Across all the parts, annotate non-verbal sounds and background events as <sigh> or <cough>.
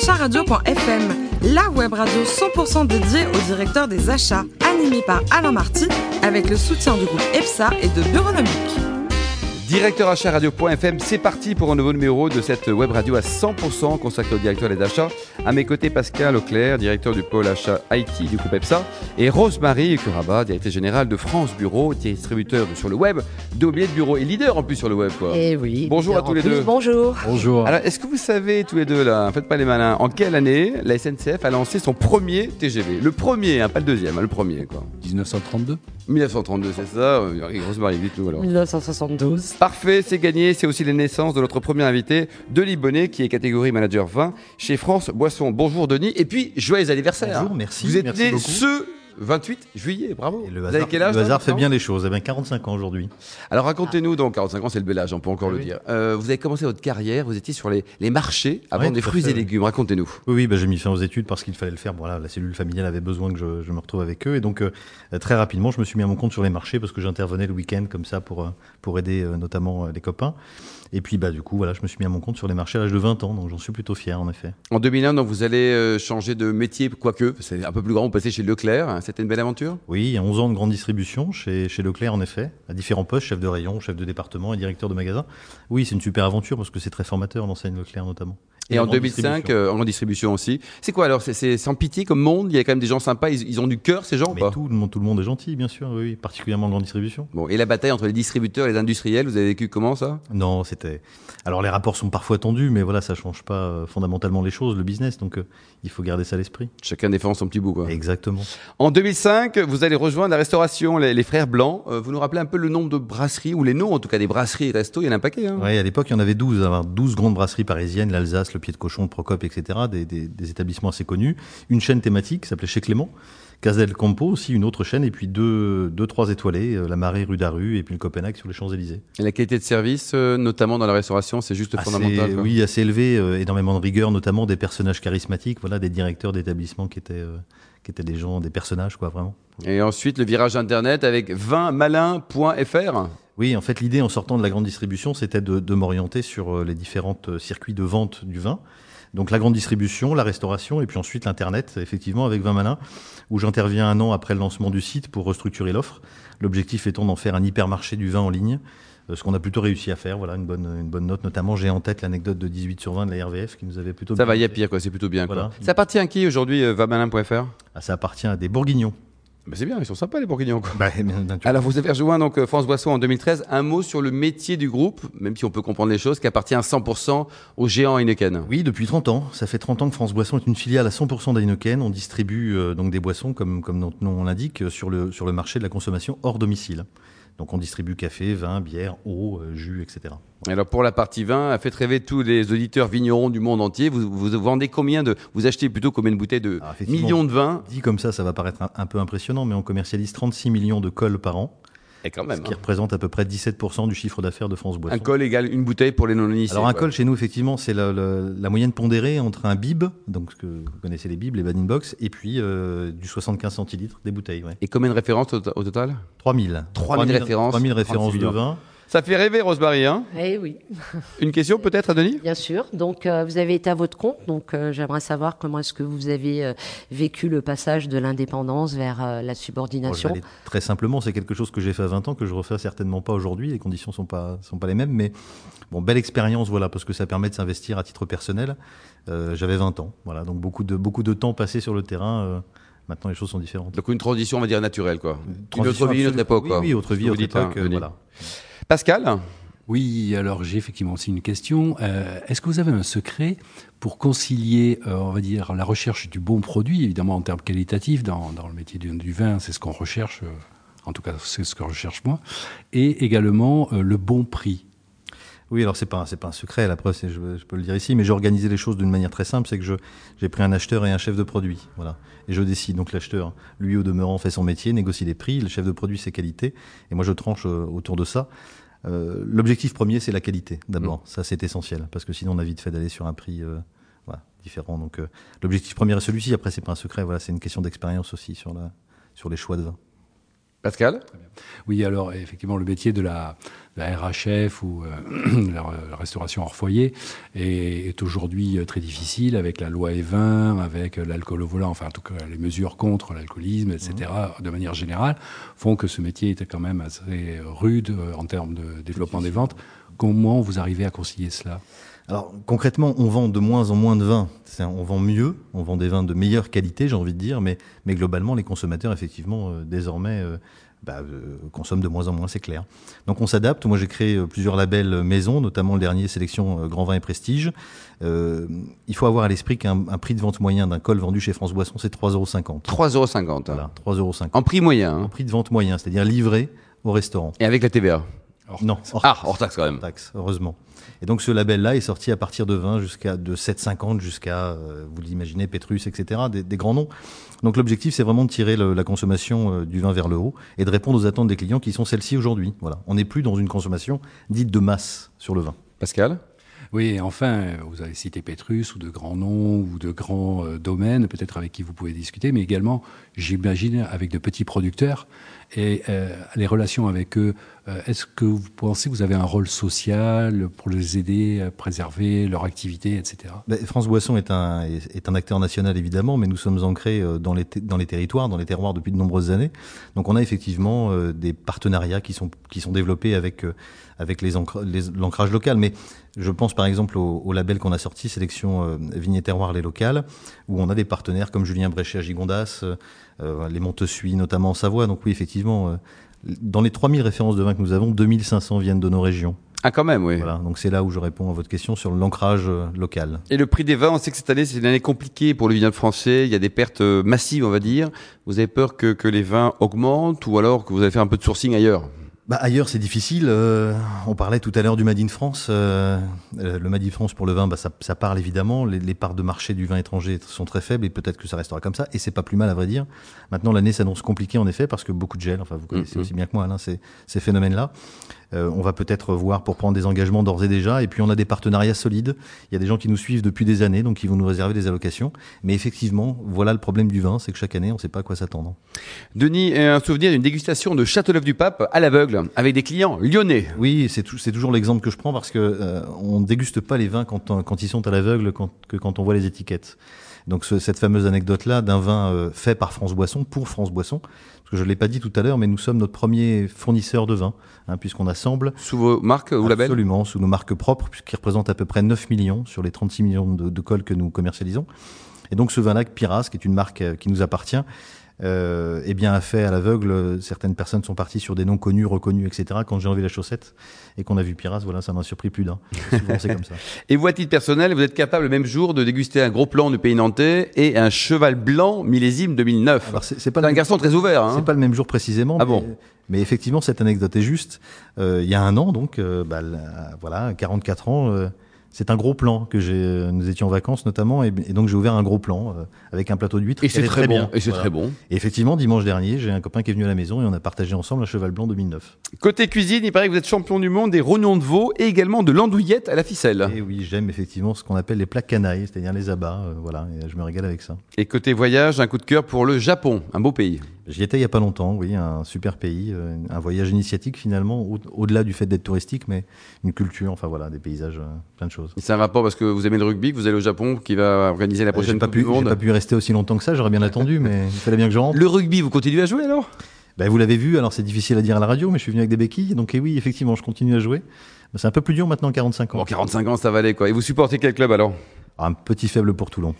acharadio.fm, la web radio 100% dédiée au directeur des achats, animée par Alain Marty, avec le soutien du groupe EPSA et de Bureonomique. Directeur achat radio.fm, c'est parti pour un nouveau numéro de cette web radio à 100% consacrée au directeur des achats. À mes côtés, Pascal Auclair, directeur du pôle achat IT du groupe EPSA, et Rosemarie Curaba, directrice générale de France Bureau, distributeur sur le web, d'oublier de bureau et leader en plus sur le web. Quoi. Et eh oui. Bonjour à tous les deux. Bonjour. Bonjour. Alors, est-ce que vous savez tous les deux là, faites pas les malins, en quelle année la SNCF a lancé son premier TGV Le premier, hein, pas le deuxième, hein, le premier quoi. 1932 1932, c'est ça Rosemarie, dites-nous alors. 1972. Parfait, c'est gagné. C'est aussi la naissance de notre premier invité, Denis Bonnet, qui est catégorie manager 20 chez France Boisson. Bonjour Denis. Et puis, joyeux anniversaire. Bonjour, merci. Vous êtes merci né beaucoup. ce 28 juillet, bravo. Et le hasard, quel âge le hasard fait bien les choses. Eh bien, 45 ans aujourd'hui. Alors racontez-nous donc, 45 ans c'est le bel âge, on peut encore le Oui. dire. Euh, vous avez commencé votre carrière, vous étiez sur les, les marchés à Oui, vendre des fruits fait, et légumes. Racontez-nous. Oui, oui bah, j'ai mis fin aux études parce qu'il fallait le faire. Voilà, la cellule familiale avait besoin que je, je me retrouve avec eux. Et donc, euh, très rapidement, je me suis mis à mon compte sur les marchés parce que j'intervenais le week-end comme ça pour, euh, pour aider notamment les copains. Et puis, bah, du coup, voilà, je me suis mis à mon compte sur les marchés à l'âge de 20 ans. Donc, j'en suis plutôt fier, en effet. En 2001, donc, vous allez changer de métier, quoique, c'est un peu plus grand, vous passez chez Leclerc. C'était une belle aventure? Oui, il y a 11 ans de grande distribution chez, chez Leclerc, en effet, à différents postes, chef de rayon, chef de département et directeur de magasin. Oui, c'est une super aventure parce que c'est très formateur, l'enseigne Leclerc notamment. Et en grande 2005, distribution. euh, en grande distribution aussi. C'est quoi alors C'est- sans pitié comme monde Il y a quand même des gens sympas, ils, ils ont du cœur ces gens ou Mais pas? tout le, monde, tout le monde est gentil, bien sûr, oui, particulièrement en grande distribution. Bon, et la bataille entre les distributeurs et les industriels, vous avez vécu comment ça? Non, c'était. Alors les rapports sont parfois tendus, mais voilà, ça change pas euh, fondamentalement les choses, le business, donc euh, il faut garder ça à l'esprit. Chacun défend son petit bout quoi. Exactement. En 2005, vous allez rejoindre la restauration Les, Frères Blancs. Euh, vous nous rappelez un peu le nombre de brasseries, ou les noms en tout cas des brasseries et restos, il y en a un paquet. Hein Ouais, à l'époque, il y en avait 12, alors 12 grandes brasseries parisiennes, l'Alsace, le Pied de Cochon, le Procope, etc., des, des- établissements assez connus. Une chaîne thématique s'appelait Chez Clément. Casel Campo aussi, une autre chaîne, et puis deux, deux trois étoilés, euh, la Marée rue d'Aru, et puis le Copenhague sur les Champs-Élysées. Et la qualité de service, euh, notamment dans la restauration, c'est juste Assez- fondamental. quoi. oui, assez élevé, euh, énormément de rigueur, notamment des personnages charismatiques, voilà, des directeurs d'établissements qui étaient, euh, qui étaient des gens, des personnages, quoi, vraiment. Et ensuite, le virage internet avec 20malin.fr. Oui, en fait, l'idée en sortant de la grande distribution, c'était de, de m'orienter sur les différents circuits de vente du vin. Donc la grande distribution, la restauration, et puis ensuite l'Internet, effectivement, avec Vin Malin, où j'interviens un an après le lancement du site pour restructurer l'offre. L'objectif étant d'en faire un hypermarché du vin en ligne, euh, ce qu'on a plutôt réussi à faire, voilà, une bonne, une bonne note. Notamment, j'ai en tête l'anecdote de 18 sur 20 de la RVF qui nous avait plutôt Ça va, il y a pire, quoi. C'est plutôt bien. quoi. Ça appartient à qui aujourd'hui, euh, 20malin.fr Ah, ça appartient à des bourguignons. Bah, C'est bien, ils sont sympas les bourguignons. Quoi. Bah, bien sûr. Alors, vous avez rejoint donc euh, France Boisson en 2013. Un mot sur le métier du groupe, même si on peut comprendre les choses, qui appartient à 100% au géant Heineken. Oui, depuis 30 ans. Ça fait 30 ans que France Boisson est une filiale à 100% d'Heineken. On distribue euh, donc des boissons, comme, comme notre nom l'indique, euh, sur le, sur le marché de la consommation hors domicile. Donc on distribue café, vin, bière, eau, euh, jus, etc. Alors pour la partie vin, faites rêver tous les auditeurs vignerons du monde entier. Vous, vous vendez combien de, vous achetez plutôt combien de bouteilles de effectivement, millions de vins? Dit comme ça, ça va paraître un, un peu impressionnant, mais on commercialise 36 millions de cols par an, Et quand ce qui hein. représente à peu près 17% du chiffre d'affaires de France Boisson. Un col égale une bouteille pour les non-initiés. Alors un quoi. col chez nous, effectivement, c'est la, la- la moyenne pondérée entre un bib, donc ce que vous connaissez les bibs, les bad box, et puis euh, du 75 centilitres des bouteilles. Ouais. Et combien de références au, au total? 3000. 3000 références, 3000 références 36 de vin. Ça fait rêver, Rosemary. Hein? Eh oui, <laughs> une question peut-être à Denis? Bien sûr. Donc, euh, vous avez été à votre compte. Donc, euh, j'aimerais savoir comment est-ce que vous avez euh, vécu le passage de l'indépendance vers euh, la subordination. très simplement, c'est quelque chose que j'ai fait à 20 ans, que je refais certainement pas aujourd'hui. Les conditions sont pas, sont pas les mêmes, mais bon, belle expérience, voilà, parce que ça permet de s'investir à titre personnel. Euh, J'avais 20 ans, voilà, donc beaucoup de, beaucoup de temps passé sur le terrain. euh, maintenant, les choses sont différentes. Donc une transition, on va dire, naturelle. Quoi. Une autre vie, une autre époque. Oui, quoi. oui, autre vie, autre hein, époque, euh, Denis. voilà. Pascal Oui, alors j'ai effectivement aussi une question. Euh, Est-ce que vous avez un secret pour concilier, euh, on va dire, la recherche du bon produit, évidemment en termes qualitatifs, dans, le métier du, vin, c'est ce qu'on recherche, euh, en tout cas c'est ce que recherche moi, et également le bon prix? Oui, alors c'est pas c'est pas un secret, la preuve, c'est- je, je peux le dire ici, mais j'ai organisé les choses d'une manière très simple, c'est que je j'ai pris un acheteur et un chef de produit, voilà, et je décide. Donc l'acheteur, lui au demeurant, fait son métier, négocie les prix, le chef de produit ses qualités, et moi je tranche euh, autour de ça. Euh, L'objectif premier, c'est la qualité, d'abord. Ça, c'est essentiel, parce que sinon on a vite fait d'aller sur un prix euh, voilà, différent. Donc euh, l'objectif premier est celui-ci. Après, c'est pas un secret, voilà, c'est une question d'expérience aussi sur la sur les choix de vin. Pascal? Oui, alors effectivement, le métier de la, la RHF ou euh, <clears throat> la, restauration hors foyer est, est aujourd'hui euh, très difficile avec la loi E20, avec l'alcool au volant, enfin en tout cas les mesures contre l'alcoolisme, etc. Mmh. de manière générale, font que ce métier était quand même assez rude euh, en termes de développement des ventes. Comment vous arrivez à concilier cela? Alors concrètement, on vend de moins en moins de vins. On vend mieux, on vend des vins de meilleure qualité, j'ai envie de dire, mais, mais globalement, les consommateurs, effectivement, désormais, bah, euh, consomme de moins en moins, c'est clair. Donc on s'adapte. Moi j'ai créé euh, plusieurs labels maison, notamment le dernier sélection euh, Grand Vin et Prestige. Euh, il faut avoir à l'esprit qu'un prix de vente moyen d'un col vendu chez France Boisson, c'est 3,50 euros. 3,50 euros. Voilà, 3,50 euros. En prix moyen. Hein. En prix de vente moyen, c'est-à-dire livré au restaurant. Et avec la TVA Non. Hors ah, hors taxe quand même. taxe, heureusement. Et donc ce label-là est sorti à partir de 20 jusqu'à de 7,50 jusqu'à, vous l'imaginez, Petrus, etc., des, des grands noms. Donc l'objectif, c'est vraiment de tirer le, la consommation euh, du vin vers le haut et de répondre aux attentes des clients qui sont celles-ci aujourd'hui. Voilà. On n'est plus dans une consommation dite de masse sur le vin. Pascal? Oui, enfin, vous avez cité Petrus ou de grands noms ou de grands euh, domaines, peut-être avec qui vous pouvez discuter, mais également, j'imagine, avec de petits producteurs et euh, les relations avec eux. Euh, est-ce que vous pensez que vous avez un rôle social pour les aider à préserver leur activité, etc. Ben, France Boisson est un, acteur national évidemment, mais nous sommes ancrés euh, dans les, territoires, dans les terroirs depuis de nombreuses années. Donc on a effectivement des partenariats qui sont, développés avec, les, l'ancrage local. Mais je pense par exemple au, label qu'on a sorti, Sélection Vignes Terroir Les Locales, où on a des partenaires comme Julien Bréchet à Gigondas, euh, les Montessuie, notamment en Savoie. Donc oui, effectivement, euh, dans les 3000 références de vin que nous avons, 2500 viennent de nos régions. Ah, quand même, oui. Voilà, donc c'est là où je réponds à votre question sur l'ancrage euh, local. Et le prix des vins, on sait que cette année, c'est une année compliquée pour le vignoble français. Il y a des pertes massives, on va dire. Vous avez peur que, que les vins augmentent ou alors que vous allez faire un peu de sourcing ailleurs? Bah, ailleurs, c'est difficile. Euh, on parlait tout à l'heure du Made in France. Euh, le Made in France pour le vin, bah, ça, ça parle évidemment. Les, les, parts de marché du vin étranger sont très faibles et peut-être que ça restera comme ça. Et c'est pas plus mal à vrai dire. Maintenant, l'année s'annonce compliquée en effet parce que beaucoup de gel. Enfin, vous connaissez mm-hmm. aussi bien que moi, Alain, ces, ces phénomènes-là. Euh, on va peut-être voir pour prendre des engagements d'ores et déjà. Et puis on a des partenariats solides. Il y a des gens qui nous suivent depuis des années, donc ils vont nous réserver des allocations. Mais effectivement, voilà le problème du vin, c'est que chaque année, on ne sait pas à quoi s'attendre. Denis, un souvenir d'une dégustation de Châteauneuf du Pape à l'aveugle avec des clients lyonnais. Oui, c'est toujours l'exemple que je prends parce que euh, on déguste pas les vins quand, quand ils sont à l'aveugle que quand on voit les étiquettes. Donc cette fameuse anecdote-là d'un vin euh, fait par France Boisson, pour France Boisson, je ne l'ai pas dit tout à l'heure, mais nous sommes notre premier fournisseur de vin, hein, puisqu'on assemble. Sous vos marques ou labels Absolument, sous nos marques propres, qui représentent à peu près 9 millions sur les 36 millions de, de cols que nous commercialisons. Et donc ce vin-là, Piras, qui est une marque euh, qui nous appartient, euh, eh bien, a fait à l'aveugle. Certaines personnes sont parties sur des noms connus, reconnus, etc. Quand j'ai enlevé la chaussette et qu'on a vu Piras, voilà, ça m'a surpris plus d'un. Souvent, c'est comme ça. <laughs> Et vous, à titre personnel, vous êtes capable le même jour de déguster un gros plan du pays nantais et un cheval blanc millésime 2009. Alors, c'est, pas un garçon très ouvert. Hein c'est pas le même jour précisément. Ah bon mais effectivement, cette anecdote est juste. Euh, il y a un an, donc, euh, bah, voilà, 44 ans, euh, c'est un gros plan que j'ai. Euh, nous étions en vacances notamment, et, donc j'ai ouvert un gros plan euh, avec un plateau d'huîtres. Et c'est très, bon. Et c'est très bon. Et effectivement, dimanche dernier, j'ai un copain qui est venu à la maison et on a partagé ensemble un cheval blanc 2009. Côté cuisine, il paraît que vous êtes champion du monde des rognons de veau et également de l'andouillette à la ficelle. Et oui, j'aime effectivement ce qu'on appelle les plats canailles, c'est-à-dire les abats. Euh, voilà, et je me régale avec ça. Et côté voyage, un coup de cœur pour le Japon, un beau pays. J'y étais il y a pas longtemps, oui, un super pays, euh, un voyage initiatique finalement, au-delà du fait d'être touristique, mais une culture, enfin voilà, des paysages, plein de choses. C'est un rapport parce que vous aimez le rugby, que vous allez au Japon, qui va organiser la euh, prochaine pas Coupe pu, du Monde. pas pu rester aussi longtemps que ça, j'aurais bien attendu, mais il fallait bien que je rentre. Le rugby, vous continuez à jouer alors? Ben, vous l'avez vu, alors c'est difficile à dire à la radio, mais je suis venu avec des béquilles, donc et oui, effectivement, je continue à jouer. C'est un peu plus dur maintenant, 45 ans. Bon, 45 ans, ça va aller quoi. Et vous supportez quel club alors? Un petit faible pour Toulon.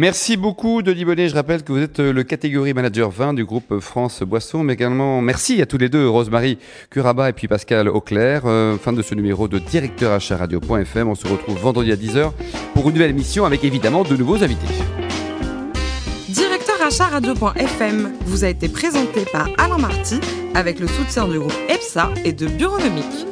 Merci beaucoup, Denis Bonnet. Je rappelle que vous êtes le catégorie manager 20 du groupe France Boisson, mais également merci à tous les deux, Rosemary Curaba et puis Pascal Auclair. Euh, fin de ce numéro de directeur achat radio.fm. On se retrouve vendredi à 10h pour une nouvelle émission avec évidemment de nouveaux invités. Directeur achat radio.fm vous a été présenté par Alain Marty avec le soutien du groupe EPSA et de Bureaunomique.